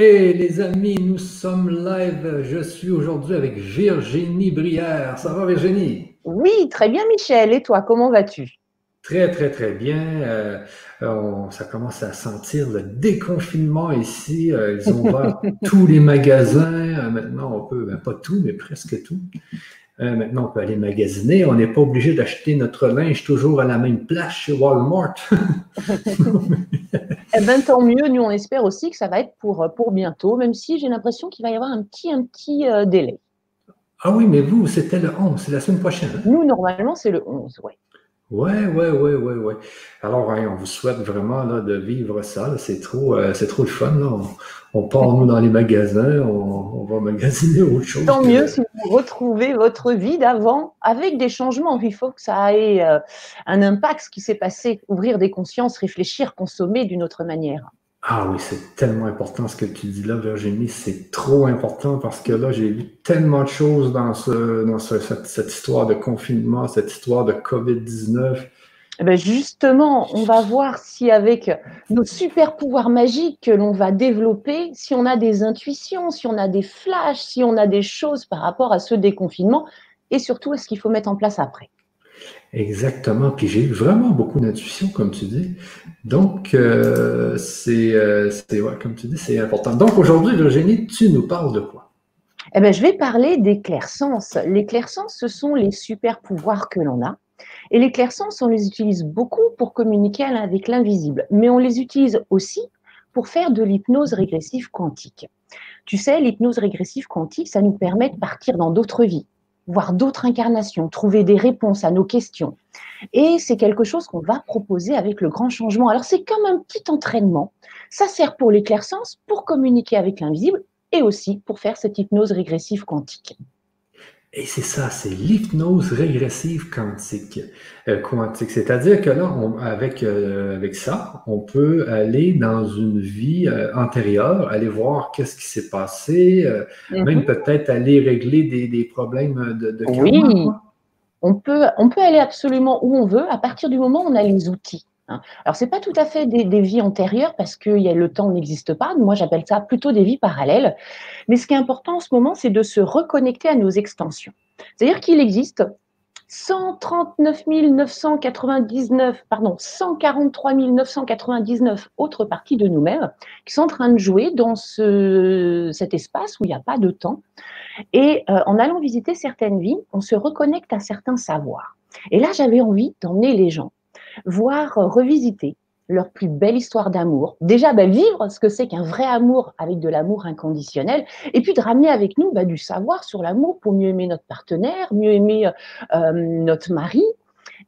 Hey les amis, nous sommes live. Je suis aujourd'hui avec Virginie Brière. Ça va Virginie? Oui, très bien Michel. Et toi, comment vas-tu? Très très très bien. Euh, on- ça commence à sentir le déconfinement ici. Euh, ils ont ouvert tous les magasins. Euh, maintenant, on peut, ben, pas tout, mais presque tout. Euh, maintenant, on peut aller magasiner. On n'est pas obligé d'acheter notre linge toujours à la même place chez Walmart. Eh bien, tant mieux. Nous, on espère aussi que ça va être pour, euh, pour bientôt, même si j'ai l'impression qu'il va y avoir un petit, un petit euh, délai. Ah oui, mais vous, c'était le 11, c'est la semaine prochaine. hein? Nous, normalement, c'est le 11, ouais. Ouais, ouais, ouais, ouais, ouais. Alors, hein, on vous souhaite vraiment là, de vivre ça. C'est trop, euh, c'est trop le fun. Là. On, on part, nous, dans les magasins, on, on va magasiner autre chose. Tant mieux si vous retrouvez votre vie d'avant avec des changements. Il faut que ça ait euh, un impact, ce qui s'est passé, ouvrir des consciences, réfléchir, consommer d'une autre manière. Ah oui, c'est tellement important ce que tu dis là, Virginie. C'est trop important parce que là, j'ai vu tellement de choses dans, ce, dans ce- cette, cette histoire de confinement, cette histoire de COVID-19. Eh ben, justement, on va voir si avec nos super pouvoirs magiques que l'on va développer, si on a des intuitions, si on a des flashs, si on a des choses par rapport à ce déconfinement, et surtout, est-ce qu'il faut mettre en place après. Exactement. Puis j'ai eu vraiment beaucoup d'intuition, comme tu dis. Donc, euh, c'est, euh, ouais, comme tu dis, c'est important. Donc, aujourd'hui, Virginie, tu nous parles de quoi? Eh ben, je vais parler des clairsens. Les ce sont les super pouvoirs que l'on a. Et les on les utilise beaucoup pour communiquer avec l'invisible, mais on les utilise aussi pour faire de l'hypnose régressive quantique. Tu sais, l'hypnose régressive quantique, ça nous permet de partir dans d'autres vies, voir d'autres incarnations, trouver des réponses à nos questions. Et c'est quelque chose qu'on va proposer avec le grand changement. Alors c'est comme un petit entraînement. Ça sert pour les clairsens, pour communiquer avec l'invisible et aussi pour faire cette hypnose régressive quantique. Et c'est ça, c'est l'hypnose régressive quantique. Euh, quantique. C'est-à-dire que là, on- avec, euh, avec ça, on peut aller dans une vie euh, antérieure, aller voir qu'est-ce qui s'est passé, même Mhm. peut-être aller régler des, des problèmes de, de karma, Oui. quoi. On peut, on peut aller absolument où on veut à partir du moment où on a les outils. Hein. Alors, c'est pas tout à fait des, vies antérieures parce que y a, le temps n'existe pas. Moi, j'appelle ça plutôt des vies parallèles. Mais ce qui est important en ce moment, c'est de se reconnecter à nos extensions. C'est-à-dire qu'il existe 139 999, pardon, 143 999 autres parties de nous-mêmes qui sont en train de jouer dans ce, cet espace où il n'y a pas de temps. Et euh, en allant visiter certaines vies, on se reconnecte à certains savoirs. Et là, j'avais envie d'emmener les gens voir euh, revisiter leur plus belle histoire d'amour. Déjà, bah, vivre ce que c'est qu'un vrai amour avec de l'amour inconditionnel, et puis de ramener avec nous bah, du savoir sur l'amour pour mieux aimer notre partenaire, mieux aimer euh, notre mari.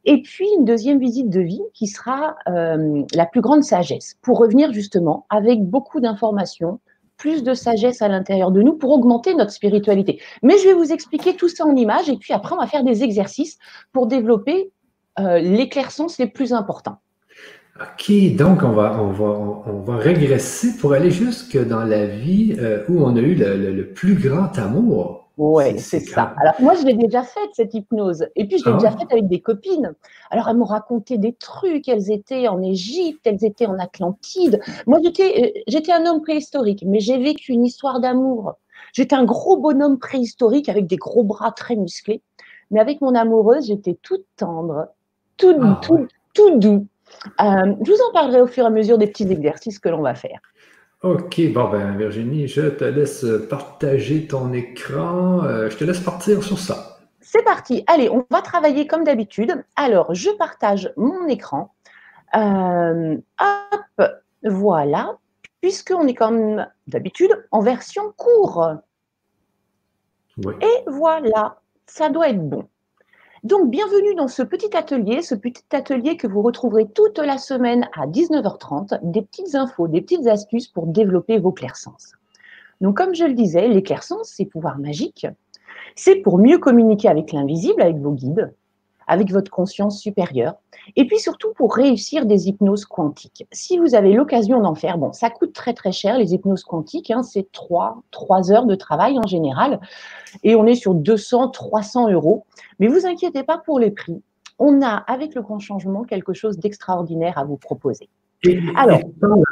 Et puis une deuxième visite de vie qui sera euh, la plus grande sagesse, pour revenir justement avec beaucoup d'informations, plus de sagesse à l'intérieur de nous pour augmenter notre spiritualité. Mais je vais vous expliquer tout ça en images et puis après on va faire des exercices pour développer euh, les clairsens les plus importants. OK, donc on va, on va, on, va régresser pour aller jusque dans la vie euh, où on a eu le, le- le plus grand amour. Ouais, C'est- c'est c'est ça. Alors moi, je l'ai déjà faite cette hypnose. Et puis je l'ai Ah déjà faite avec des copines. Alors elles m'ont raconté des trucs. Elles étaient en Égypte, elles étaient en Atlantide. Moi, j'étais, euh, j'étais un homme préhistorique, mais j'ai vécu une histoire d'amour. J'étais un gros bonhomme préhistorique avec des gros bras très musclés. Mais avec mon amoureuse, j'étais toute tendre, tout, Ah tout, doux. Euh, je vous en parlerai au fur et à mesure des petits exercices que l'on va faire. OK, bon ben Virginie, je te laisse partager ton écran. Euh, je te laisse partir sur ça. C'est parti. Allez, on va travailler comme d'habitude. Alors, je partage mon écran. Euh, hop, voilà. Puisqu'on est comme d'habitude en version court. Oui. Et voilà, ça doit être bon. Donc, bienvenue dans ce petit atelier, ce petit atelier que vous retrouverez toute la semaine à 19h30, des petites infos, des petites astuces pour développer vos clairsens. Donc, comme je le disais, les clairsens, ces pouvoirs magiques, c'est pour mieux communiquer avec l'invisible, avec vos guides, avec votre conscience supérieure, et puis surtout pour réussir des hypnoses quantiques. Si vous avez l'occasion d'en faire, bon, ça coûte très très cher, les hypnoses quantiques, hein, c'est 3, 3 heures de travail en général, et on est sur 200, 300 euros. Mais vous inquiétez pas pour les prix. On a, avec le grand changement, quelque chose d'extraordinaire à vous proposer. Alors,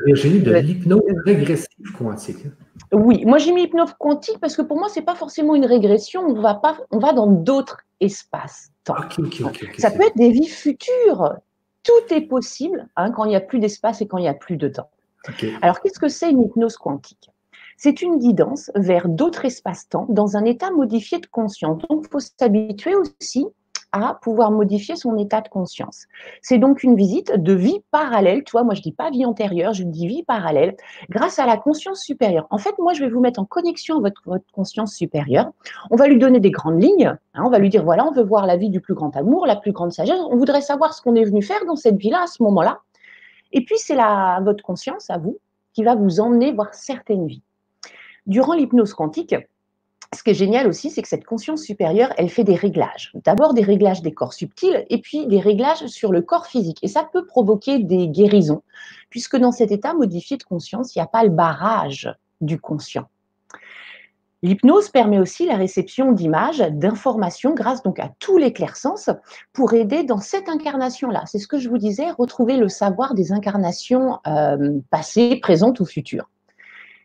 Virginie, de l'hypnose régressive quantique. Oui, moi j'ai mis hypnose quantique parce que pour moi, ce n'est pas forcément une régression, on va, pas, on va dans d'autres espaces-temps. Ça peut être des vies futures. Tout est possible hein, quand il n'y a plus d'espace et quand il n'y a plus de temps. Alors, qu'est-ce que c'est une hypnose quantique? C'est une guidance vers d'autres espaces-temps dans un état modifié de conscience. Donc, il faut s'habituer aussi à pouvoir modifier son état de conscience. C'est donc une visite de vie parallèle. Tu vois, moi, je dis pas vie antérieure, je dis vie parallèle, grâce à la conscience supérieure. En fait, moi, je vais vous mettre en connexion avec votre, conscience supérieure. On va lui donner des grandes lignes. Hein. on va lui dire, voilà, on veut voir la vie du plus grand amour, la plus grande sagesse. On voudrait savoir ce qu'on est venu faire dans cette vie-là, à ce moment-là. Et puis, c'est votre conscience, à vous, qui va vous emmener voir certaines vies. Durant l'hypnose quantique, ce qui est génial aussi, c'est que cette conscience supérieure, elle fait des réglages. D'abord des réglages des corps subtils et puis des réglages sur le corps physique. Et ça peut provoquer des guérisons, puisque dans cet état modifié de conscience, il n'y a pas le barrage du conscient. L'hypnose permet aussi la réception d'images, d'informations grâce donc à tous les clairsens pour aider dans cette incarnation-là. C'est ce que je vous disais, retrouver le savoir des incarnations euh, passées, présentes ou futures.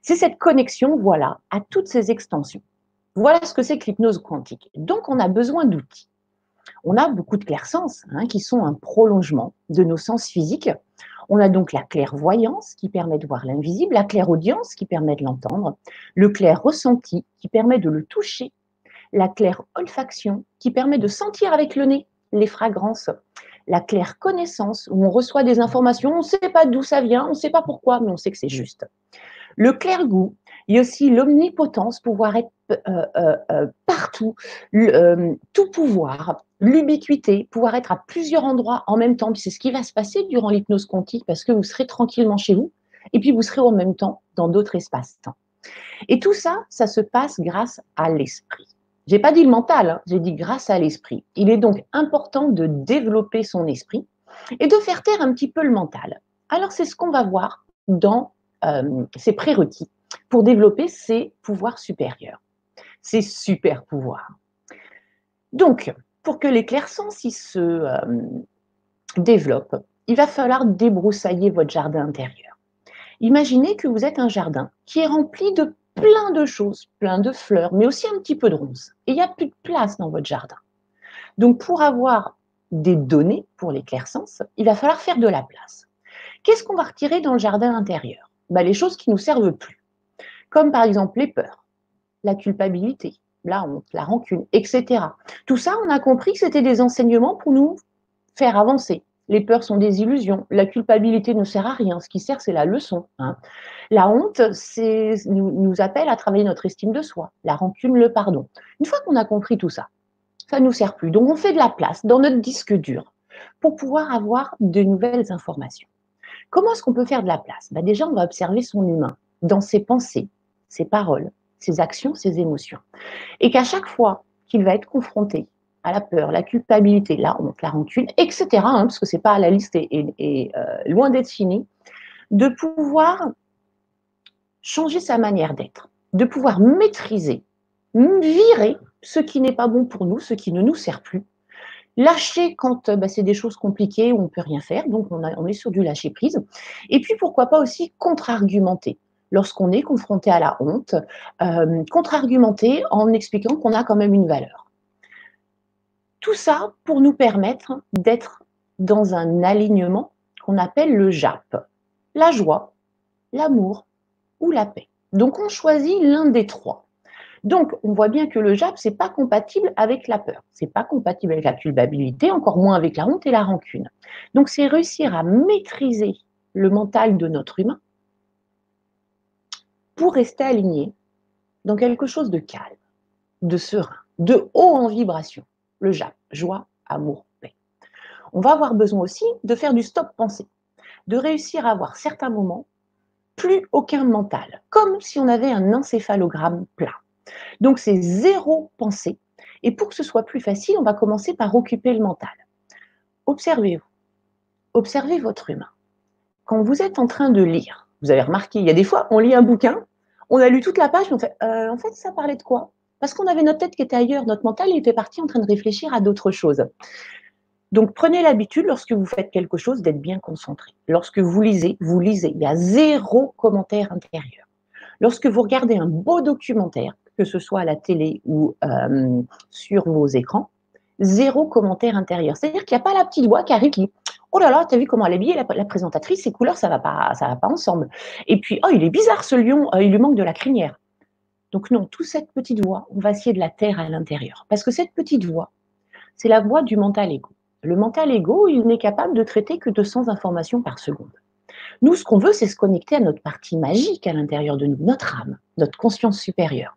C'est cette connexion, voilà, à toutes ces extensions. Voilà ce que c'est que l'hypnose quantique. Donc, on a besoin d'outils. On a beaucoup de clairsens hein, qui sont un prolongement de nos sens physiques. On a donc la clairvoyance qui permet de voir l'invisible, la clairaudience qui permet de l'entendre, le clair ressenti qui permet de le toucher, la claire olfaction qui permet de sentir avec le nez les fragrances, la claire connaissance où on reçoit des informations, on ne sait pas d'où ça vient, on ne sait pas pourquoi, mais on sait que c'est juste. Le clair goût il y a aussi l'omnipotence, pouvoir être partout, tout pouvoir, l'ubiquité, pouvoir être à plusieurs endroits en même temps. C'est ce qui va se passer durant l'hypnose quantique parce que vous serez tranquillement chez vous et puis vous serez en même temps dans d'autres espaces-temps. Et tout ça, ça se passe grâce à l'esprit. J'ai pas dit le mental, hein, j'ai dit grâce à l'esprit. Il est donc important de développer son esprit et de faire taire un petit peu le mental. Alors c'est ce qu'on va voir dans ces prérequis pour développer ses pouvoirs supérieurs, ses super pouvoirs. Donc, pour que les clairsens se euh, développent, il va falloir débroussailler votre jardin intérieur. Imaginez que vous êtes un jardin qui est rempli de plein de choses, plein de fleurs, mais aussi un petit peu de ronces. Et il n'y a plus de place dans votre jardin. Donc, pour avoir des données pour les clairsens, il va falloir faire de la place. Qu'est-ce qu'on va retirer dans le jardin intérieur? Bah, Les choses qui ne nous servent plus comme par exemple les peurs, la culpabilité, la honte, la rancune, etc. Tout ça, on a compris que c'était des enseignements pour nous faire avancer. Les peurs sont des illusions. La culpabilité ne sert à rien. Ce qui sert, c'est la leçon. Hein. La honte nous, nous appelle à travailler notre estime de soi. La rancune, le pardon. Une fois qu'on a compris tout ça, ça ne nous sert plus. Donc, on fait de la place dans notre disque dur pour pouvoir avoir de nouvelles informations. Comment est-ce qu'on peut faire de la place? Bah, Déjà, on va observer son humain dans ses pensées, ses paroles, ses actions, ses émotions. Et qu'à chaque fois qu'il va être confronté à la peur, la culpabilité, la honte, la rancune, etc., parce que c'est pas la liste est, euh, loin d'être finie, de pouvoir changer sa manière d'être, de pouvoir maîtriser, virer ce qui n'est pas bon pour nous, ce qui ne nous sert plus, lâcher quand bah, c'est des choses compliquées où on ne peut rien faire, donc on, on est sur du lâcher prise, et puis pourquoi pas aussi contre-argumenter lorsqu'on est confronté à la honte, euh, contre-argumenter en expliquant qu'on a quand même une valeur. Tout ça pour nous permettre d'être dans un alignement qu'on appelle le JAP, la joie, l'amour ou la paix. Donc on choisit l'un des trois. Donc, on voit bien que le JAP, c'est pas compatible avec la peur, c'est pas compatible avec la culpabilité, encore moins avec la honte et la rancune. Donc, c'est réussir à maîtriser le mental de notre humain pour rester aligné dans quelque chose de calme, de serein, de haut en vibration. Le JAP, joie, amour, paix. On va avoir besoin aussi de faire du stop pensée, de réussir à avoir certains moments plus aucun mental, comme si on avait un encéphalogramme plat. Donc c'est zéro pensée. Et pour que ce soit plus facile, on va commencer par occuper le mental. Observez-vous. Observez votre humain. Quand vous êtes en train de lire, vous avez remarqué, il y a des fois, on lit un bouquin, on a lu toute la page, on fait, euh, en fait, ça parlait de quoi? Parce qu'on avait notre tête qui était ailleurs, notre mental était parti en train de réfléchir à d'autres choses. Donc prenez l'habitude lorsque vous faites quelque chose d'être bien concentré. Lorsque vous lisez, vous lisez. Il y a zéro commentaire intérieur. Lorsque vous regardez un beau documentaire, que ce soit à la télé ou euh, sur vos écrans, zéro commentaire intérieur. C'est-à-dire qu'il n'y a pas la petite voix qui arrive Oh là là, t'as vu comment elle est habillée, la, présentatrice, ses couleurs, ça va pas, ça va pas ensemble. Et puis, oh, il est bizarre ce lion, euh, il lui manque de la crinière. Donc non, toute cette petite voix, on va essayer de la taire à l'intérieur. Parce que cette petite voix, c'est la voix du mental ego. Le mental ego, il n'est capable de traiter que 200 informations par seconde. Nous, ce qu'on veut, c'est se connecter à notre partie magique à l'intérieur de nous, notre âme, notre conscience supérieure.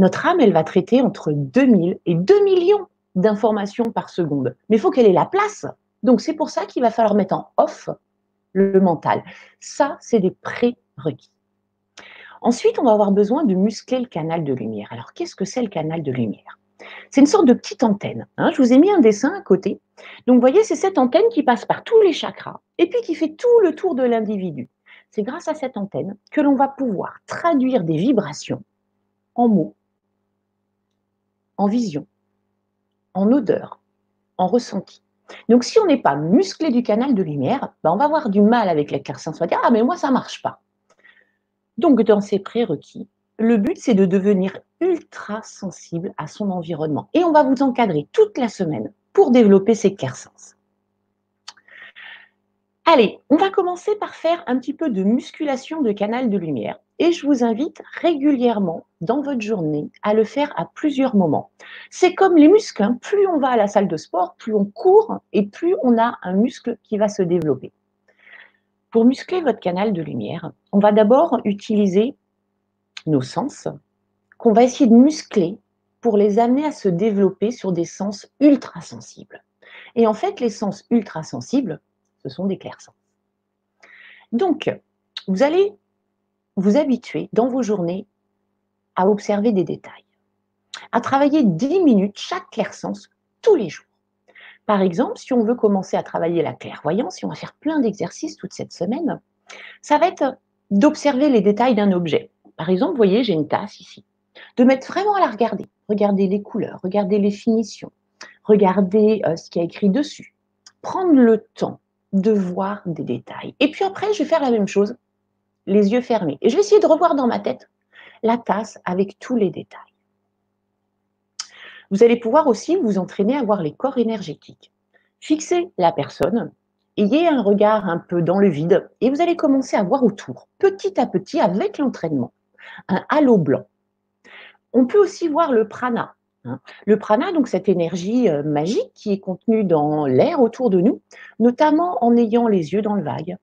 Notre âme, elle va traiter entre 2000 et 2 millions d'informations par seconde. Mais il faut qu'elle ait la place. Donc, c'est pour ça qu'il va falloir mettre en off le mental. Ça, c'est des prérequis. Ensuite, on va avoir besoin de muscler le canal de lumière. Alors, qu'est-ce que c'est le canal de lumière? C'est une sorte de petite antenne. Hein. Je vous ai mis un dessin à côté. Donc, vous voyez, c'est cette antenne qui passe par tous les chakras et puis qui fait tout le tour de l'individu. C'est grâce à cette antenne que l'on va pouvoir traduire des vibrations en mots, en vision, en odeur, en ressenti. Donc, si on n'est pas musclé du canal de lumière, ben, on va avoir du mal avec l'éclaircissement. On va dire Ah, mais moi, ça ne marche pas. Donc, dans ces prérequis, le but, c'est de devenir ultra sensible à son environnement. Et on va vous encadrer toute la semaine pour développer ces clairsens. Allez, on va commencer par faire un petit peu de musculation de canal de lumière. Et je vous invite régulièrement dans votre journée à le faire à plusieurs moments. C'est comme les muscles, hein. plus on va à la salle de sport, plus on court et plus on a un muscle qui va se développer. Pour muscler votre canal de lumière, on va d'abord utiliser nos sens qu'on va essayer de muscler pour les amener à se développer sur des sens ultra sensibles. Et en fait, les sens ultra sensibles, ce sont des clairsens. Donc, vous allez vous habituer dans vos journées à observer des détails, à travailler 10 minutes chaque clairsens tous les jours. Par exemple, si on veut commencer à travailler la clairvoyance, si on va faire plein d'exercices toute cette semaine, ça va être d'observer les détails d'un objet. Par exemple, vous voyez, j'ai une tasse ici. De mettre vraiment à la regarder. Regarder les couleurs, regarder les finitions, regarder euh, ce qui a écrit dessus. Prendre le temps de voir des détails. Et puis après, je vais faire la même chose, les yeux fermés. Et je vais essayer de revoir dans ma tête la tasse avec tous les détails. Vous allez pouvoir aussi vous entraîner à voir les corps énergétiques. Fixez la personne, ayez un regard un peu dans le vide et vous allez commencer à voir autour, petit à petit, avec l'entraînement, un halo blanc. On peut aussi voir le prana. Hein. Le prana, donc cette énergie euh, magique qui est contenue dans l'air autour de nous, notamment en ayant les yeux dans le vague,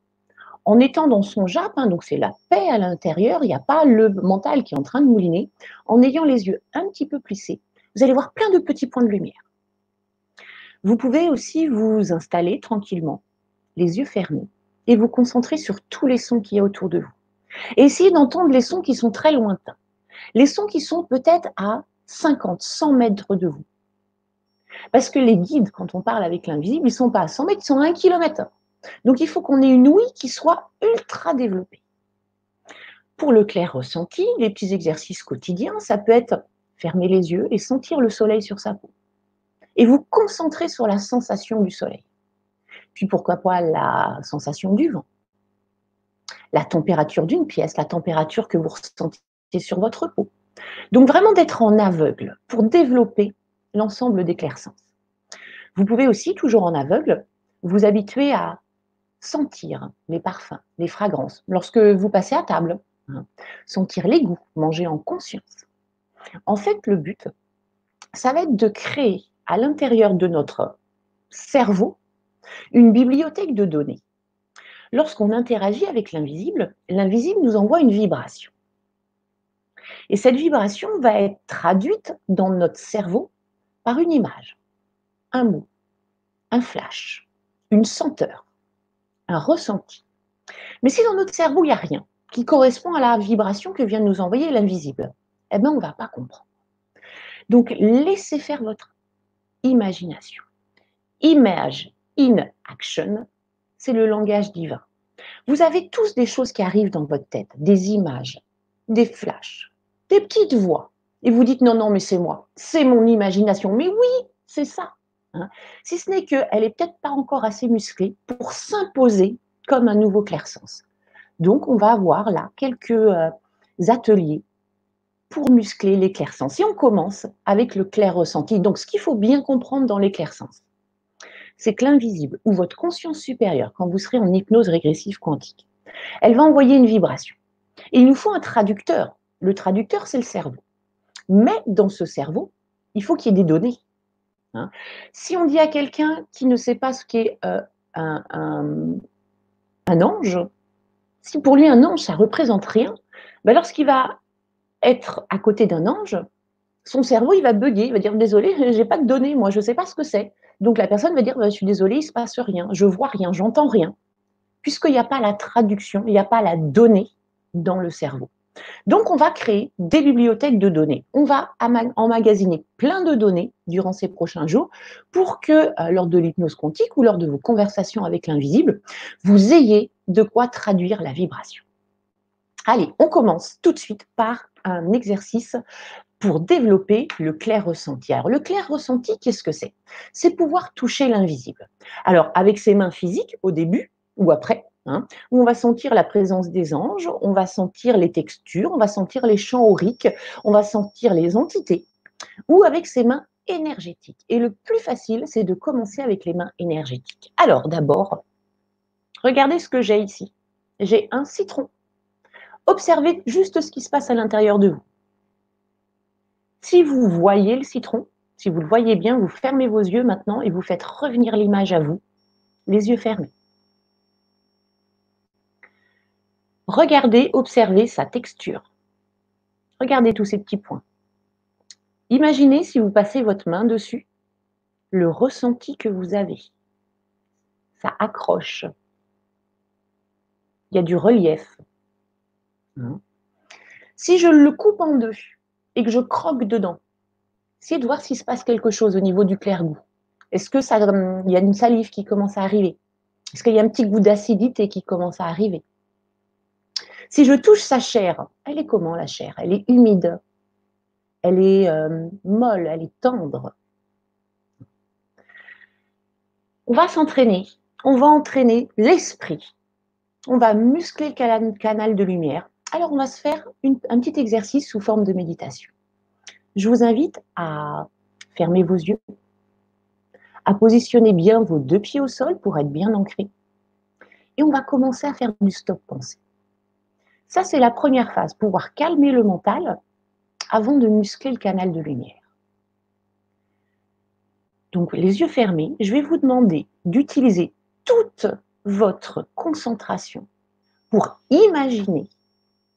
en étant dans son jap, hein, donc c'est la paix à l'intérieur, il n'y a pas le mental qui est en train de mouliner, en ayant les yeux un petit peu plissés, vous allez voir plein de petits points de lumière. Vous pouvez aussi vous installer tranquillement, les yeux fermés, et vous concentrer sur tous les sons qu'il y a autour de vous. Essayez d'entendre les sons qui sont très lointains. Les sons qui sont peut-être à 50, 100 mètres de vous. Parce que les guides, quand on parle avec l'invisible, ils ne sont pas à 100 mètres, ils sont à 1 km. Donc il faut qu'on ait une ouïe qui soit ultra développée. Pour le clair ressenti, les petits exercices quotidiens, ça peut être fermer les yeux et sentir le soleil sur sa peau. Et vous concentrer sur la sensation du soleil. Puis pourquoi pas la sensation du vent, la température d'une pièce, la température que vous ressentez sur votre peau. Donc vraiment d'être en aveugle pour développer l'ensemble des clairsens. Vous pouvez aussi, toujours en aveugle, vous habituer à sentir les parfums, les fragrances, lorsque vous passez à table, hein. sentir les goûts, manger en conscience. En fait, le but, ça va être de créer à l'intérieur de notre cerveau une bibliothèque de données. Lorsqu'on interagit avec l'invisible, l'invisible nous envoie une vibration. Et cette vibration va être traduite dans notre cerveau par une image, un mot, un flash, une senteur, un ressenti. Mais si dans notre cerveau, il n'y a rien qui correspond à la vibration que vient de nous envoyer l'invisible, eh bien, on ne va pas comprendre. Donc, laissez faire votre imagination. Image in action, c'est le langage divin. Vous avez tous des choses qui arrivent dans votre tête, des images, des flashs, des petites voix. Et vous dites non, non, mais c'est moi, c'est mon imagination. Mais oui, c'est ça. Hein, si ce n'est qu'elle n'est peut-être pas encore assez musclée pour s'imposer comme un nouveau clair-sens. Donc, on va avoir là quelques euh, ateliers pour muscler les clairsens. Et on commence avec le clair ressenti. Donc, ce qu'il faut bien comprendre dans les clairsens, c'est que l'invisible ou votre conscience supérieure, quand vous serez en hypnose régressive quantique, elle va envoyer une vibration. Et il nous faut un traducteur. Le traducteur, c'est le cerveau. Mais dans ce cerveau, il faut qu'il y ait des données. Hein. Si on dit à quelqu'un qui ne sait pas ce qu'est euh, un, ange, si pour lui un ange, ça représente rien, ben lorsqu'il va être à côté d'un ange, son cerveau, il va bugger, il va dire désolé, j'ai pas de données, moi, je ne sais pas ce que c'est. Donc la personne va dire bah, je suis désolé, il se passe rien, je vois rien, j'entends rien, puisqu'il n'y a pas la traduction, il n'y a pas la donnée dans le cerveau. Donc on va créer des bibliothèques de données. On va emmagasiner plein de données durant ces prochains jours pour que euh, lors de l'hypnose quantique ou lors de vos conversations avec l'invisible, vous ayez de quoi traduire la vibration. Allez, on commence tout de suite par un exercice pour développer le clair ressenti. Alors, le clair ressenti, qu'est-ce que c'est? C'est pouvoir toucher l'invisible. Alors, avec ses mains physiques, au début ou après, hein, où on va sentir la présence des anges, on va sentir les textures, on va sentir les champs auriques, on va sentir les entités, ou avec ses mains énergétiques. Et le plus facile, c'est de commencer avec les mains énergétiques. Alors, d'abord, regardez ce que j'ai ici. J'ai un citron Observez juste ce qui se passe à l'intérieur de vous. Si vous voyez le citron, si vous le voyez bien, vous fermez vos yeux maintenant et vous faites revenir l'image à vous, les yeux fermés. Regardez, observez sa texture. Regardez tous ces petits points. Imaginez si vous passez votre main dessus, le ressenti que vous avez. Ça accroche. Il y a du relief. Hein. Si je le coupe en deux et que je croque dedans, essayez de voir s'il se passe quelque chose au niveau du clair-goût. Est-ce que ça, hum, il y a une salive qui commence à arriver? Est-ce qu'il y a un petit goût d'acidité qui commence à arriver? Si je touche sa chair, elle est comment la chair? Elle est humide, elle est euh, molle, elle est tendre. On va s'entraîner, on va entraîner l'esprit, on va muscler le canal de lumière alors, on va se faire un petit exercice sous forme de méditation. Je vous invite à fermer vos yeux, à positionner bien vos deux pieds au sol pour être bien ancrés. Et on va commencer à faire du stop pensée. Ça, c'est la première phase, pouvoir calmer le mental avant de muscler le canal de lumière. Donc, les yeux fermés, je vais vous demander d'utiliser toute votre concentration pour imaginer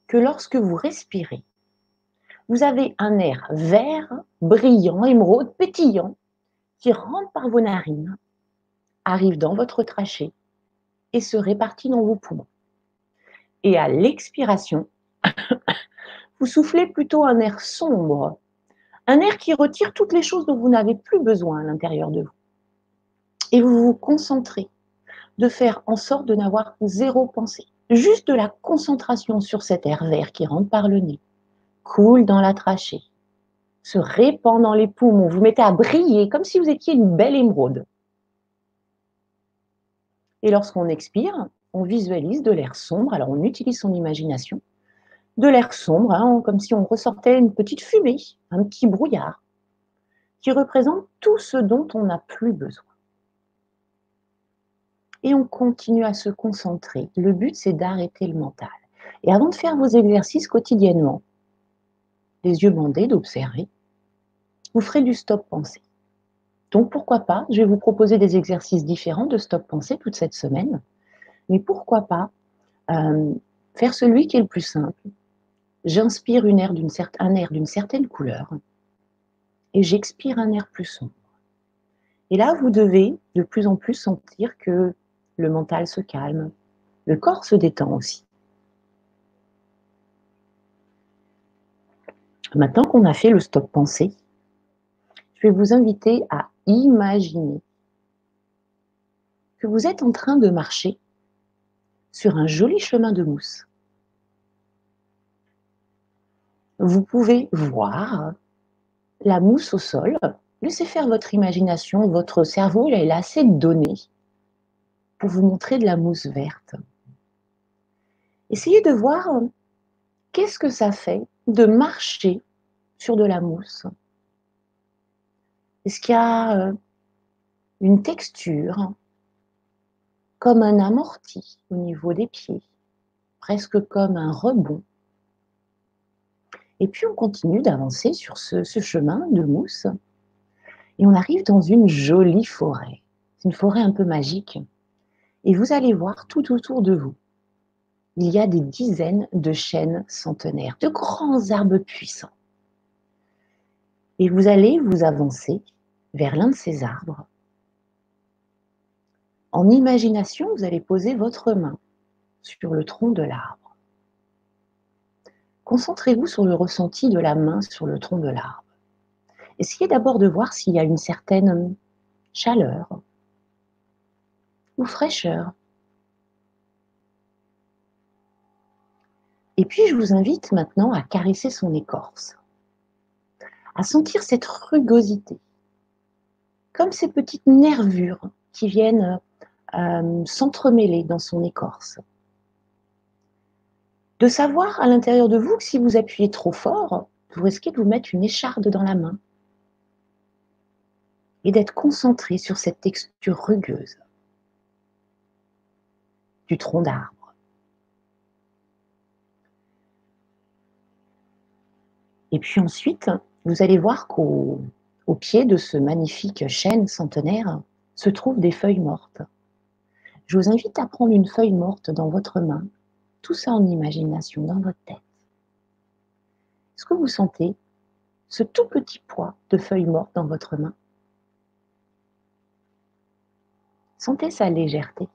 que lorsque vous respirez, vous avez un air vert, brillant, émeraude, pétillant, qui rentre par vos narines, arrive dans votre trachée et se répartit dans vos poumons. Et à l'expiration, vous soufflez plutôt un air sombre, un air qui retire toutes les choses dont vous n'avez plus besoin à l'intérieur de vous. Et vous vous concentrez de faire en sorte de n'avoir zéro pensée juste de la concentration sur cet air vert qui rentre par le nez, coule dans la trachée, se répand dans les poumons, vous mettez à briller comme si vous étiez une belle émeraude. Et lorsqu'on expire, on visualise de l'air sombre, alors on utilise son imagination, de l'air sombre, hein, comme si on ressortait une petite fumée, un petit brouillard, qui représente tout ce dont on n'a plus besoin et on continue à se concentrer. Le but, c'est d'arrêter le mental. Et avant de faire vos exercices quotidiennement, les yeux bandés, d'observer, vous ferez du stop pensée. Donc pourquoi pas, je vais vous proposer des exercices différents de stop pensée toute cette semaine, mais pourquoi pas euh, faire celui qui est le plus simple. J'inspire un air d'une certaine couleur et j'expire un air plus sombre. Et là, vous devez de plus en plus sentir que le mental se calme, le corps se détend aussi. Maintenant qu'on a fait le stop pensée, je vais vous inviter à imaginer que vous êtes en train de marcher sur un joli chemin de mousse. Vous pouvez voir la mousse au sol, Laissez faire votre imagination, votre cerveau, il a assez de données pour vous montrer de la mousse verte. Essayez de voir qu'est-ce que ça fait de marcher sur de la mousse. Est-ce qu'il y a euh, une texture comme un amorti au niveau des pieds, presque comme un rebond Et puis on continue d'avancer sur ce, chemin de mousse et on arrive dans une jolie forêt. C'est une forêt un peu magique. Et vous allez voir tout autour de vous, il y a des dizaines de chênes centenaires, de grands arbres puissants. Et vous allez vous avancer vers l'un de ces arbres. En imagination, vous allez poser votre main sur le tronc de l'arbre. Concentrez-vous sur le ressenti de la main sur le tronc de l'arbre. Essayez d'abord de voir s'il y a une certaine chaleur ou fraîcheur. Et puis, je vous invite maintenant à caresser son écorce, à sentir cette rugosité, comme ces petites nervures qui viennent s'entremêler dans son écorce. De savoir à l'intérieur de vous que si vous appuyez trop fort, vous risquez de vous mettre une écharde dans la main et d'être concentré sur cette texture rugueuse du tronc d'arbre. Et puis ensuite, vous allez voir qu'au pied de ce magnifique chêne centenaire se trouvent des feuilles mortes. Je vous invite à prendre une feuille morte dans votre main, tout ça en imagination, dans votre tête. Est-ce que vous sentez ce tout petit poids de feuilles mortes dans votre main? Sentez sa légèreté.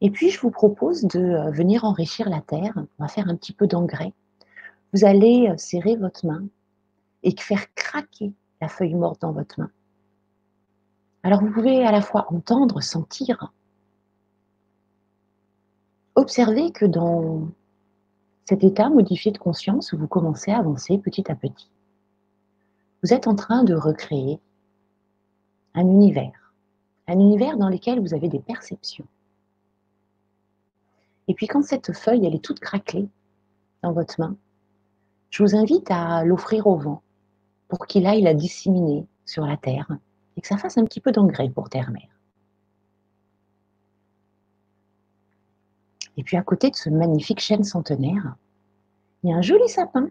Et puis, je vous propose de euh, venir enrichir la terre. On va faire un petit peu d'engrais. Vous allez euh, serrer votre main et faire craquer la feuille morte dans votre main. Alors, vous pouvez à la fois entendre, sentir. Observez que dans cet état modifié de conscience, vous commencez à avancer petit à petit. Vous êtes en train de recréer un univers, un univers dans lequel vous avez des perceptions. Et puis quand cette feuille, elle est toute craquelée dans votre main, je vous invite à l'offrir au vent pour qu'il aille la disséminer sur la terre et que ça fasse un petit peu d'engrais pour terre-mère. Et puis à côté de ce magnifique chêne centenaire, il y a un joli sapin.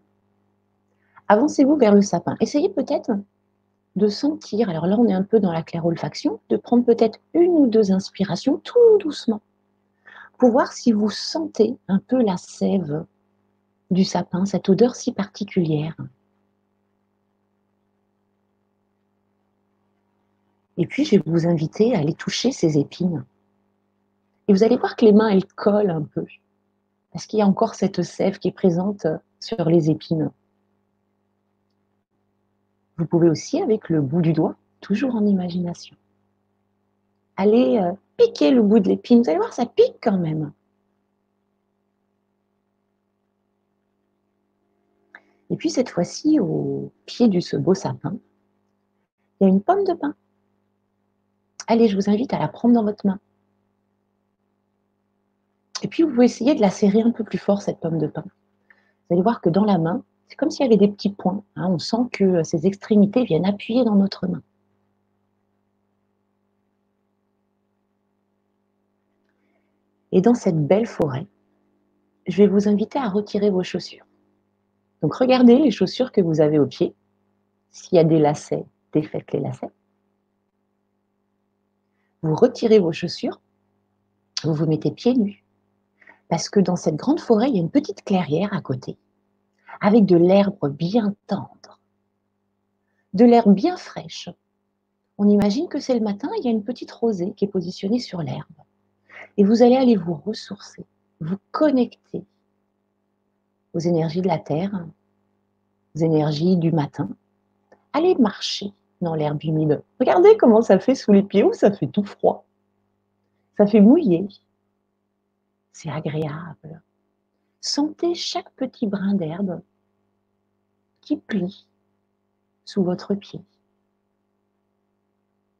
Avancez-vous vers le sapin. Essayez peut-être de sentir, alors là on est un peu dans la claire-olfaction, de prendre peut-être une ou deux inspirations tout doucement pour voir si vous sentez un peu la sève du sapin, cette odeur si particulière. Et puis je vais vous inviter à aller toucher ces épines. Et vous allez voir que les mains, elles collent un peu, parce qu'il y a encore cette sève qui est présente sur les épines. Vous pouvez aussi, avec le bout du doigt, toujours en imagination, aller euh, piquer le bout de l'épine. Vous allez voir, ça pique quand même. Et puis cette fois-ci, au pied de ce beau sapin, il y a une pomme de pin. Allez, je vous invite à la prendre dans votre main. Et puis vous pouvez essayer de la serrer un peu plus fort, cette pomme de pin. Vous allez voir que dans la main, c'est comme s'il y avait des petits points. Hein. On sent que ces extrémités viennent appuyer dans notre main. Et dans cette belle forêt, je vais vous inviter à retirer vos chaussures. Donc regardez les chaussures que vous avez au pied. S'il y a des lacets, défaites les lacets. Vous retirez vos chaussures, vous vous mettez pieds nus. Parce que dans cette grande forêt, il y a une petite clairière à côté avec de l'herbe bien tendre, de l'herbe bien fraîche. On imagine que c'est le matin, il y a une petite rosée qui est positionnée sur l'herbe. Et vous allez aller vous ressourcer, vous connecter aux énergies de la terre, aux énergies du matin. Allez marcher dans l'herbe humide. Regardez comment ça fait sous les pieds, ou ça fait tout froid. Ça fait mouiller. C'est agréable. Sentez chaque petit brin d'herbe qui plie sous votre pied.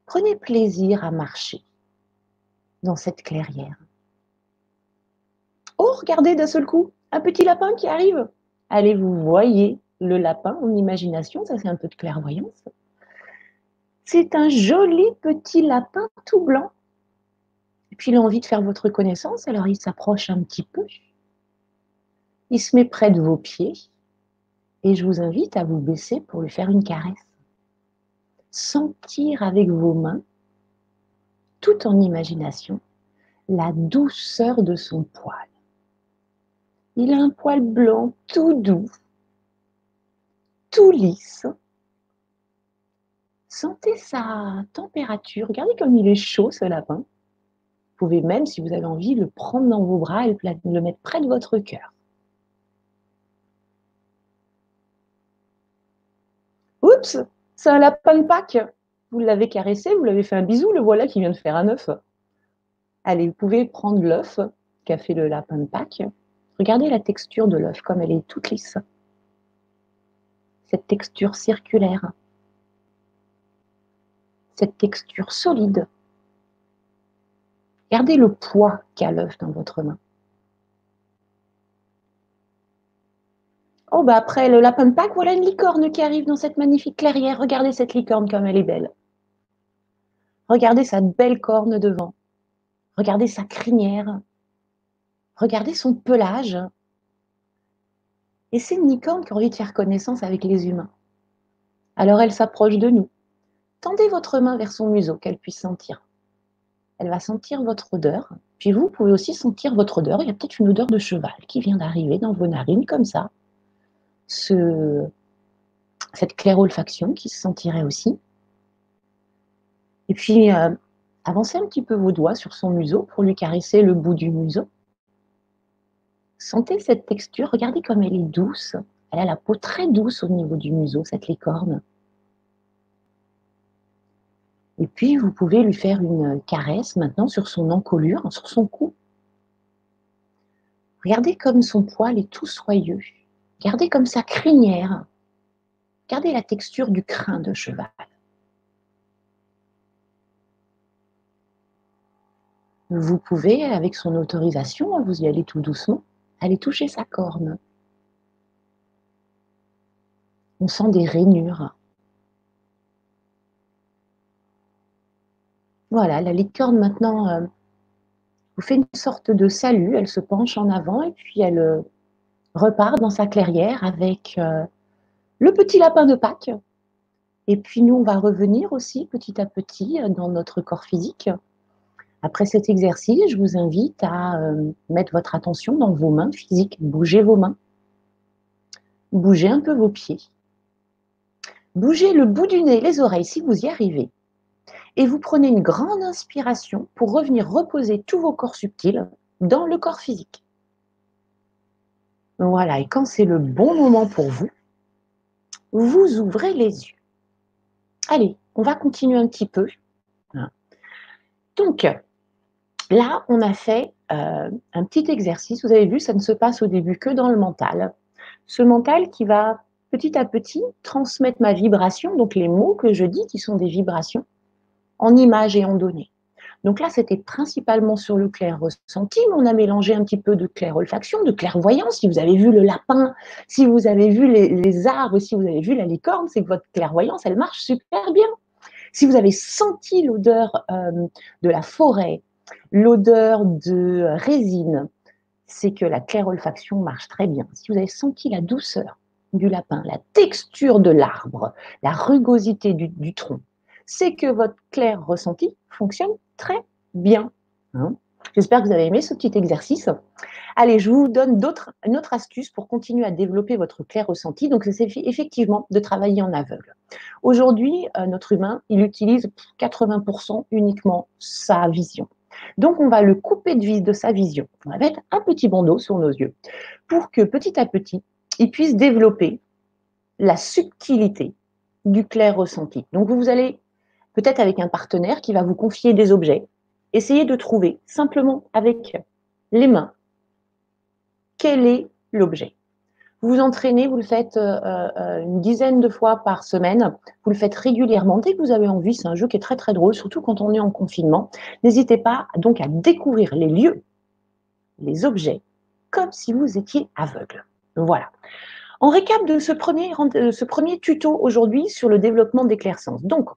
Prenez plaisir à marcher dans cette clairière. Oh, regardez d'un seul coup, un petit lapin qui arrive. Allez, vous voyez le lapin en imagination, ça c'est un peu de clairvoyance. C'est un joli petit lapin tout blanc. Et puis il a envie de faire votre connaissance, alors il s'approche un petit peu. Il se met près de vos pieds et je vous invite à vous baisser pour lui faire une caresse. Sentir avec vos mains, tout en imagination, la douceur de son poil. Il a un poil blanc tout doux, tout lisse. Sentez sa température. Regardez comme il est chaud ce lapin. Vous pouvez même, si vous avez envie, le prendre dans vos bras et le mettre près de votre cœur. Oups, c'est un lapin de Pâques. Vous l'avez caressé, vous l'avez fait un bisou, le voilà qui vient de faire un œuf. Allez, vous pouvez prendre l'œuf qu'a fait le lapin de Pâques. Regardez la texture de l'œuf, comme elle est toute lisse. Cette texture circulaire. Cette texture solide. Regardez le poids qu'a l'œuf dans votre main. Oh, bah après le lapin de Pâques, voilà une licorne qui arrive dans cette magnifique clairière. Regardez cette licorne comme elle est belle. Regardez sa belle corne devant. Regardez sa crinière. Regardez son pelage. Et c'est une licorne qui a envie de faire connaissance avec les humains. Alors elle s'approche de nous. Tendez votre main vers son museau, qu'elle puisse sentir. Elle va sentir votre odeur. Puis vous pouvez aussi sentir votre odeur. Il y a peut-être une odeur de cheval qui vient d'arriver dans vos narines, comme ça ce, cette claire olfaction qui se sentirait aussi. Et puis, euh, avancez un petit peu vos doigts sur son museau pour lui caresser le bout du museau. Sentez cette texture, regardez comme elle est douce. Elle a la peau très douce au niveau du museau, cette licorne. Et puis, vous pouvez lui faire une caresse maintenant sur son encolure, sur son cou. Regardez comme son poil est tout soyeux. Gardez comme sa crinière. Gardez la texture du crin de cheval. Vous pouvez, avec son autorisation, vous y allez tout doucement, aller toucher sa corne. On sent des rainures. Voilà, la licorne maintenant euh, vous fait une sorte de salut. Elle se penche en avant et puis elle euh, repart dans sa clairière avec euh, le petit lapin de Pâques. Et puis nous, on va revenir aussi petit à petit dans notre corps physique. Après cet exercice, je vous invite à mettre votre attention dans vos mains physiques. Bougez vos mains. Bougez un peu vos pieds. Bougez le bout du nez, les oreilles si vous y arrivez. Et vous prenez une grande inspiration pour revenir reposer tous vos corps subtils dans le corps physique. Voilà, et quand c'est le bon moment pour vous, vous ouvrez les yeux. Allez, on va continuer un petit peu. Hein. Donc, là, on a fait euh, un petit exercice. Vous avez vu, ça ne se passe au début que dans le mental. Ce mental qui va petit à petit transmettre ma vibration, donc les mots que je dis qui sont des vibrations, en images et en données. Donc là, c'était principalement sur le clair ressenti, mais on a mélangé un petit peu de clair olfaction, de clairvoyance. Si vous avez vu le lapin, si vous avez vu les, arbres, si vous avez vu la licorne, c'est que votre clairvoyance, elle marche super bien. Si vous avez senti l'odeur euh, de la forêt, l'odeur de résine, c'est que la claire olfaction marche très bien. Si vous avez senti la douceur du lapin, la texture de l'arbre, la rugosité du tronc, c'est que votre clair ressenti fonctionne très bien. Hein. J'espère que vous avez aimé ce petit exercice. Allez, je vous donne une autre astuce pour continuer à développer votre clair ressenti. Donc, c'est effectivement de travailler en aveugle. Aujourd'hui, euh, notre humain, il utilise 80% uniquement sa vision. Donc, on va le couper de, vis de sa vision. On va mettre un petit bandeau sur nos yeux pour que petit à petit, il puisse développer la subtilité du clair ressenti. Donc, vous allez peut-être avec un partenaire qui va vous confier des objets. Essayez de trouver simplement avec les mains quel est l'objet. Vous vous entraînez, vous le faites euh, euh, une dizaine de fois par semaine, vous le faites régulièrement. Dès que vous avez envie, c'est un jeu qui est très très drôle, surtout quand on est en confinement. N'hésitez pas donc à découvrir les lieux, les objets, comme si vous étiez aveugle. Voilà. En récap de ce premier, ce premier tuto aujourd'hui sur le développement des clairsens. Donc,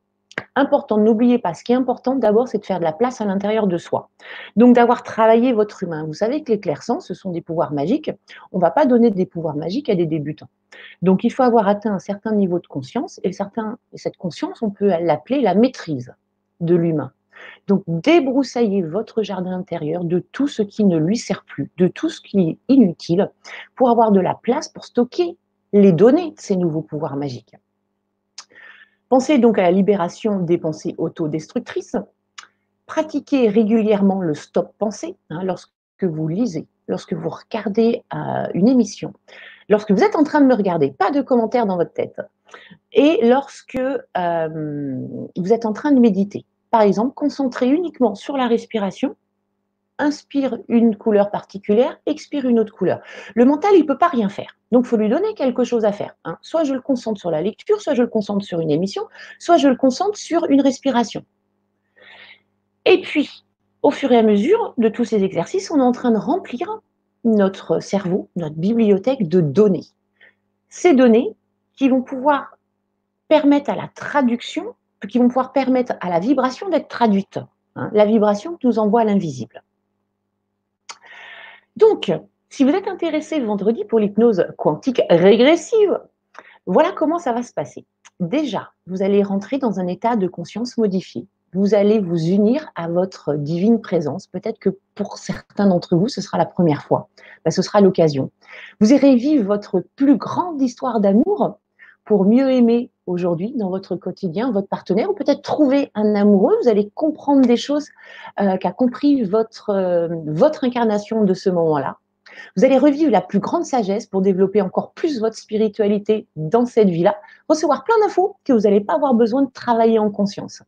important, n'oubliez pas, ce qui est important d'abord, c'est de faire de la place à l'intérieur de soi. Donc d'avoir travaillé votre humain. Vous savez que les ce sont des pouvoirs magiques. On ne va pas donner des pouvoirs magiques à des débutants. Donc il faut avoir atteint un certain niveau de conscience et, certain, cette conscience, on peut l'appeler la maîtrise de l'humain. Donc débroussaillez votre jardin intérieur de tout ce qui ne lui sert plus, de tout ce qui est inutile, pour avoir de la place pour stocker les données de ces nouveaux pouvoirs magiques. Pensez donc à la libération des pensées autodestructrices. Pratiquez régulièrement le stop pensée hein, lorsque vous lisez, lorsque vous regardez euh, une émission, lorsque vous êtes en train de me regarder, pas de commentaires dans votre tête, et lorsque euh, vous êtes en train de méditer. Par exemple, concentrez uniquement sur la respiration inspire une couleur particulière, expire une autre couleur. Le mental, il ne peut pas rien faire. Donc, il faut lui donner quelque chose à faire. Hein. Soit je le concentre sur la lecture, soit je le concentre sur une émission, soit je le concentre sur une respiration. Et puis, au fur et à mesure de tous ces exercices, on est en train de remplir notre cerveau, notre bibliothèque de données. Ces données qui vont pouvoir permettre à la traduction, qui vont pouvoir permettre à la vibration d'être traduite. Hein. la vibration nous envoie l'invisible. Donc, si vous êtes intéressé vendredi pour l'hypnose quantique régressive, voilà comment ça va se passer. Déjà, vous allez rentrer dans un état de conscience modifié. Vous allez vous unir à votre divine présence. Peut-être que pour certains d'entre vous, ce sera la première fois. Ben, ce sera l'occasion. Vous irez vivre votre plus grande histoire d'amour pour mieux aimer aujourd'hui dans votre quotidien votre partenaire ou peut-être trouver un amoureux. Vous allez comprendre des choses euh, qu'a compris votre, euh, votre incarnation de ce moment-là. Vous allez revivre la plus grande sagesse pour développer encore plus votre spiritualité dans cette vie-là, recevoir plein d'infos que vous n'allez pas avoir besoin de travailler en conscience.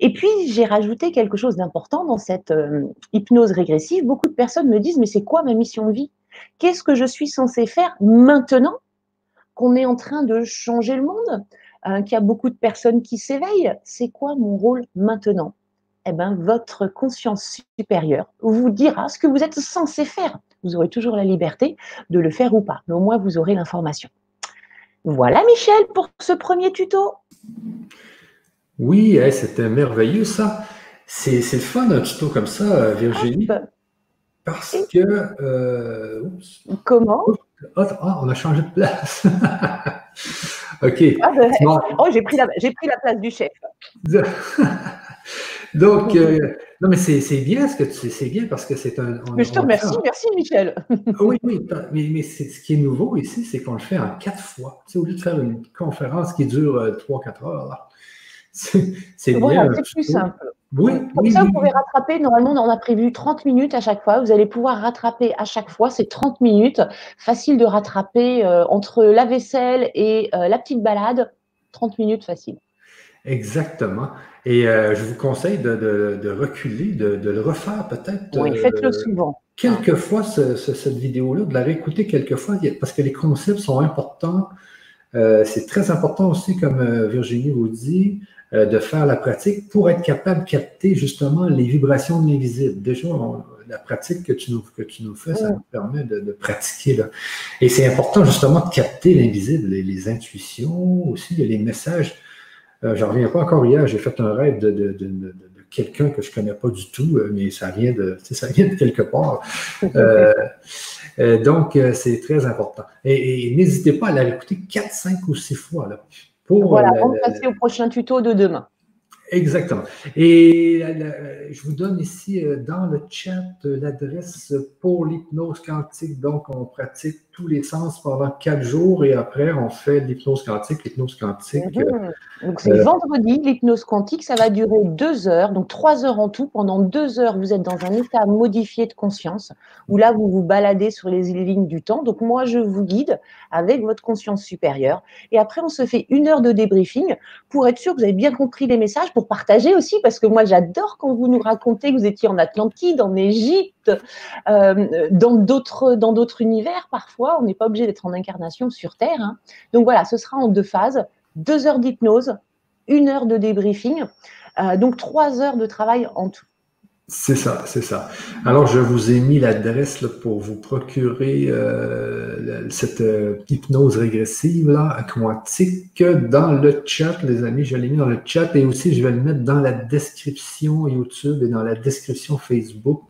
Et puis, j'ai rajouté quelque chose d'important dans cette euh, hypnose régressive. Beaucoup de personnes me disent, mais c'est quoi ma mission de vie? Qu'est-ce que je suis censé faire maintenant? Qu'on est en train de changer le monde, euh, qu'il y a beaucoup de personnes qui s'éveillent. C'est quoi mon rôle maintenant? Eh bien, votre conscience supérieure vous dira ce que vous êtes censé faire. Vous aurez toujours la liberté de le faire ou pas, mais au moins vous aurez l'information. Voilà, Michel, pour ce premier tuto. Oui, c'était merveilleux ça. C'est le fun un tuto comme ça, euh, Virginie. Parce que. Euh, Comment? Ah, on a changé de place. OK. Ah, ben, oh, j'ai pris, la, pris la place du chef. Donc, euh, non, mais c'est bien ce que tu c'est bien parce que c'est un. mais je te remercie, merci Michel. Oui, oui, mais, mais ce qui est nouveau ici, c'est qu'on le fait en quatre fois. Tu sais, au lieu de faire une conférence qui dure euh, trois, quatre heures, c'est bien. C'est plus simple. Oui, Comme ça, vous pouvez rattraper. Normalement, on a prévu 30 minutes à chaque fois. Vous allez pouvoir rattraper à chaque fois. C'est 30 minutes. Facile de rattraper euh, entre la vaisselle et euh, la petite balade. 30 minutes facile. Exactement. Et euh, je vous conseille de, reculer, de, le refaire peut-être. Oui, faites-le souvent. Quelques fois, cette vidéo-là, de la réécouter quelques fois, parce que les concepts sont importants. c'est très important aussi, comme Virginie vous dit, euh, de faire la pratique pour être capable de capter justement les vibrations de l'invisible. Déjà, la pratique que tu nous, que tu nous fais, ça nous permet de, pratiquer. Là. Et c'est important justement de capter l'invisible, les, intuitions aussi, il y a les messages. Euh, je n'en reviens pas encore hier, j'ai fait un rêve de, quelqu'un que je ne connais pas du tout, euh, mais ça vient de, ça vient de quelque part. donc, c'est très important. Et, et n'hésitez pas à la réécouter 4, 5 ou 6 fois. Là voilà, on va passer au prochain tuto de demain. Exactement. Et je vous donne ici euh, dans le chat euh, l'adresse pour l'hypnose quantique. Donc, on pratique tous les sens pendant quatre jours et après, on fait l'hypnose quantique. L'hypnose quantique. Mhm. Donc, c'est euh, vendredi, l'hypnose quantique. Ça va durer deux heures, donc trois heures en tout. Pendant deux heures, vous êtes dans un état modifié de conscience où là, vous vous baladez sur les lignes du temps. Donc, moi, je vous guide avec votre conscience supérieure. Et après, on se fait une heure de débriefing pour être sûr que vous avez bien compris les messages pour partager aussi, parce que moi j'adore quand vous nous racontez que vous étiez en Atlantide, en Égypte, euh, dans d'autres univers. Parfois, on n'est pas obligé d'être en incarnation sur Terre. Hein. Donc voilà, ce sera en deux phases deux heures d'hypnose, une heure de débriefing, euh, donc trois heures de travail en tout. C'est ça, c'est ça. Alors, je vous ai mis l'adresse pour vous procurer euh, cette euh, hypnose régressive là, quantique dans le chat, les amis. Je l'ai mis dans le chat et aussi je vais le mettre dans la description YouTube et dans la description Facebook.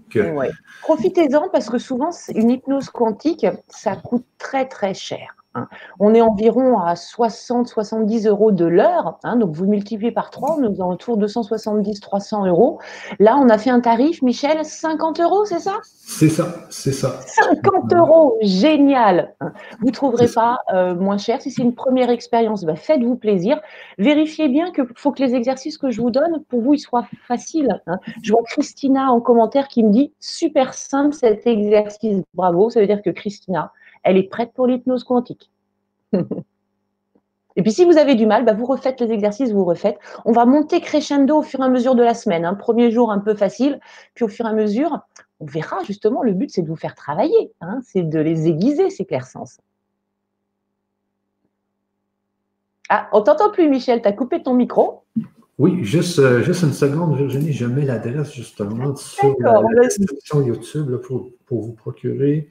Profitez-en parce que souvent, une hypnose quantique, ça coûte très très cher. Hein. On est environ à 60-70 euros de l'heure. Hein. donc, vous multipliez par 3, on est autour de 270-300 euros. Là, on a fait un tarif, Michel, 50 euros, c'est ça? C'est ça, c'est ça. 50 euros, génial. Hein. Vous ne trouverez pas euh, moins cher. Si c'est une première expérience, bah, faites-vous plaisir. Vérifiez bien qu'il faut que les exercices que je vous donne, pour vous, ils soient faciles. Je vois Christina en commentaire qui me dit super simple cet exercice. Bravo. Ça veut dire que Christina, elle est prête pour l'hypnose quantique. Et puis si vous avez du mal, bah, vous refaites les exercices, vous refaites. On va monter crescendo au fur et à mesure de la semaine. Hein. Premier jour un peu facile, puis au fur et à mesure, on verra justement, le but c'est de vous faire travailler, hein. c'est de les aiguiser, ces clairsens. Ah, on t'entend plus Michel, tu as coupé ton micro. Oui, juste, euh, juste une seconde, Virginie, je mets l'adresse justement sur la, description YouTube pour, vous procurer.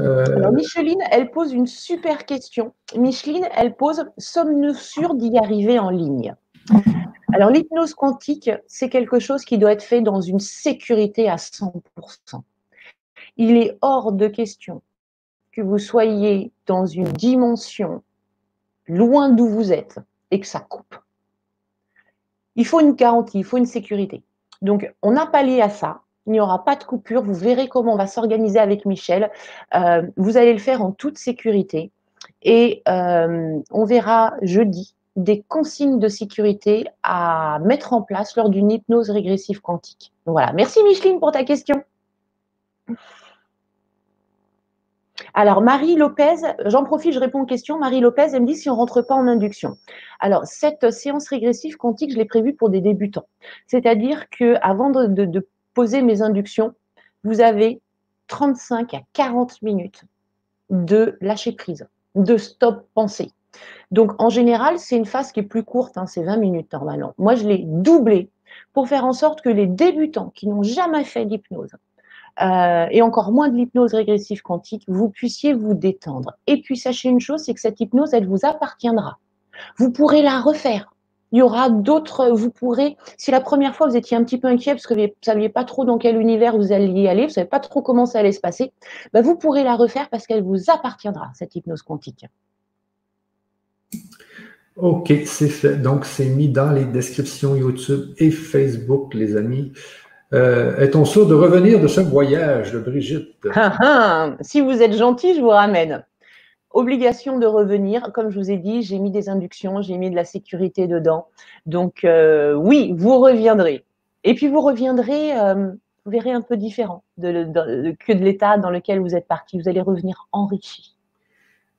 Euh, Alors, Micheline, elle pose une super question. Micheline, elle pose Sommes-nous sûrs d'y arriver en ligne? Alors, l'hypnose quantique, c'est quelque chose qui doit être fait dans une sécurité à 100%. Il est hors de question que vous soyez dans une dimension loin d'où vous êtes et que ça coupe il faut une garantie, il faut une sécurité. Donc, on a pallié à ça. Il n'y aura pas de coupure. Vous verrez comment on va s'organiser avec Michel. Euh, vous allez le faire en toute sécurité. Et euh, on verra jeudi des consignes de sécurité à mettre en place lors d'une hypnose régressive quantique. voilà. Merci Micheline pour ta question. Alors, Marie Lopez, j'en profite, je réponds aux questions. Marie Lopez, elle me dit si on ne rentre pas en induction. Alors, cette séance régressive quantique, je l'ai prévue pour des débutants. C'est-à-dire qu'avant de, de poser mes inductions, vous avez 35 à 40 minutes de lâcher prise, de stop pensée. Donc, en général, c'est une phase qui est plus courte, hein, c'est 20 minutes normalement. Moi, je l'ai doublé pour faire en sorte que les débutants qui n'ont jamais fait d'hypnose, euh, et encore moins de l'hypnose régressive quantique, vous puissiez vous détendre. Et puis sachez une chose, c'est que cette hypnose, elle vous appartiendra. Vous pourrez la refaire. Il y aura d'autres, vous pourrez, si la première fois vous étiez un petit peu inquiet parce que vous ne saviez pas trop dans quel univers vous alliez aller, vous ne savez pas trop comment ça allait se passer, ben vous pourrez la refaire parce qu'elle vous appartiendra, cette hypnose quantique. OK, c'est fait. Donc, c'est mis dans les descriptions YouTube et Facebook, les amis. Euh, est-on sûr de revenir de ce voyage de Brigitte? Ah, ah, Si vous êtes gentil, je vous ramène. Obligation de revenir. Comme je vous ai dit, j'ai mis des inductions, j'ai mis de la sécurité dedans. Donc euh, oui, vous reviendrez. Et puis vous reviendrez, euh, vous verrez un peu différent que de l'état dans lequel vous êtes parti. Vous allez revenir enrichi.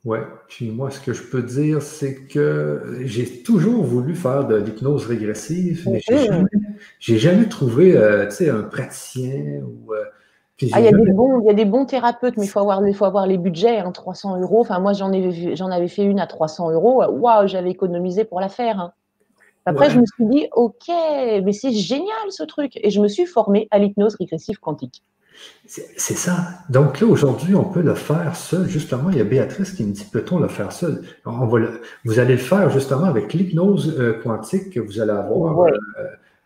Oui, puis moi, ce que je peux dire, c'est que j'ai toujours voulu faire de l'hypnose régressive, mais j'ai jamais, jamais, trouvé euh, un praticien ou. Euh, ah, il, y a des bons, il y a des bons thérapeutes, mais il faut avoir, faut avoir les budgets, hein, 300 euros. Enfin, moi, j'en j'en avais fait une à 300 euros. Waouh, j'avais économisé pour la faire. Hein. Après, je me suis dit, OK, mais c'est génial ce truc. Et je me suis formée à l'hypnose régressive quantique. C'est ça. Donc là, aujourd'hui, on peut le faire seul. Justement, il y a Béatrice qui me dit, peut-on le faire seul? On va vous allez le faire justement avec l'hypnose euh, quantique que vous allez avoir euh,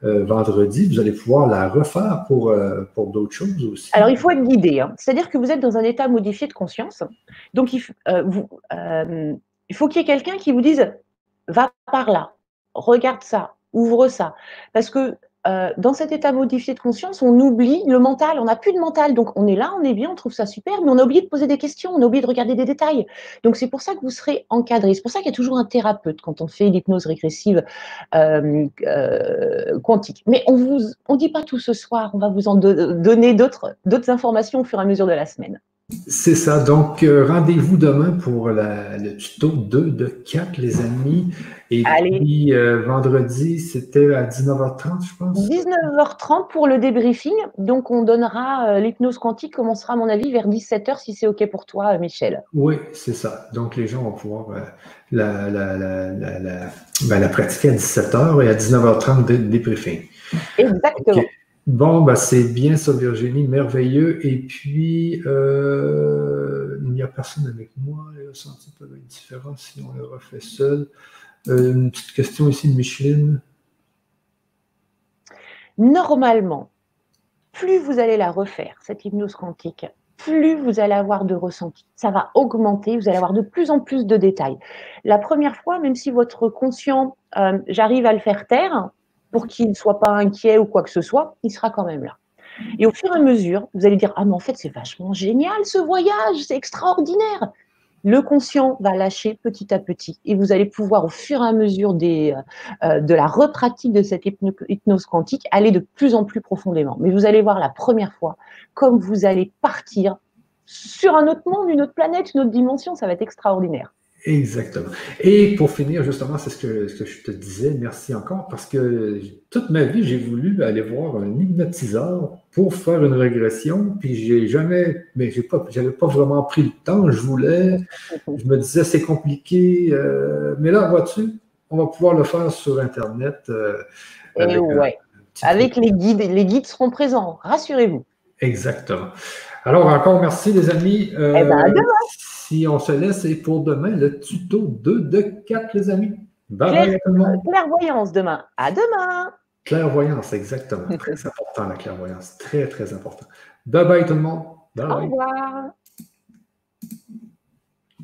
euh, vendredi. Vous allez pouvoir la refaire pour, pour d'autres choses aussi. Alors, il faut être guidé. Hein. C'est-à-dire que vous êtes dans un état modifié de conscience. Donc, il, vous, il faut qu'il y ait quelqu'un qui vous dise, va par là, regarde ça, ouvre ça. Parce que euh, dans cet état modifié de conscience, on oublie le mental, on n'a plus de mental. Donc on est là, on est bien, on trouve ça super, mais on a oublié de poser des questions, on a oublié de regarder des détails. Donc c'est pour ça que vous serez encadré. C'est pour ça qu'il y a toujours un thérapeute quand on fait l'hypnose régressive euh, euh, quantique. Mais on vous, on dit pas tout ce soir, on va vous en donner d'autres informations au fur et à mesure de la semaine. C'est ça. Donc, euh, rendez-vous demain pour le tuto 2 de 4, les amis. Et puis, euh, vendredi, c'était à 19h30, je pense. 19h30 pour le débriefing. Donc, on donnera euh, l'hypnose quantique, commencera, à mon avis, vers 17h, si c'est OK pour toi, Michel. Oui, c'est ça. Donc, les gens vont pouvoir la, la, ben, la, pratiquer à 17h et à 19h30, de débriefing. Exactement. Bon, bah, c'est bien ça, Virginie, merveilleux. Et puis, euh, il n'y a personne avec moi. Les ressentis peuvent être différents si on le refait seul. Euh, une petite question ici de Micheline. Normalement, plus vous allez la refaire, cette hypnose quantique, plus vous allez avoir de ressentis. Ça va augmenter, vous allez avoir de plus en plus de détails. La première fois, même si votre conscient, euh, j'arrive à le faire taire, pour qu'il ne soit pas inquiet ou quoi que ce soit, il sera quand même là. Et au fur et à mesure, vous allez dire Ah, mais en fait, c'est vachement génial ce voyage, c'est extraordinaire. Le conscient va lâcher petit à petit et vous allez pouvoir, au fur et à mesure des, euh, de la repratique de cette hypnose quantique, aller de plus en plus profondément. Mais vous allez voir la première fois, comme vous allez partir sur un autre monde, une autre planète, une autre dimension, ça va être extraordinaire. Exactement. Et pour finir, justement, c'est ce que, ce que je te disais, merci encore, parce que toute ma vie, j'ai voulu aller voir un hypnotiseur pour faire une régression, puis j'ai jamais, mais j'ai pas, j'avais pas vraiment pris le temps, je voulais, je me disais c'est compliqué, euh, mais là, vois-tu, on va pouvoir le faire sur Internet. Euh, avec, ouais. avec les guides, les guides seront présents, rassurez-vous. Exactement. Alors, encore merci, les amis. Euh, eh ben, si on se laisse, c'est pour demain le tuto 2 de 4, les amis. Bye bye à tout le monde. Clairvoyance demain. À demain. Clairvoyance, exactement. Très important, la clairvoyance. Très, très important. Bye bye tout le monde. Bye Au revoir.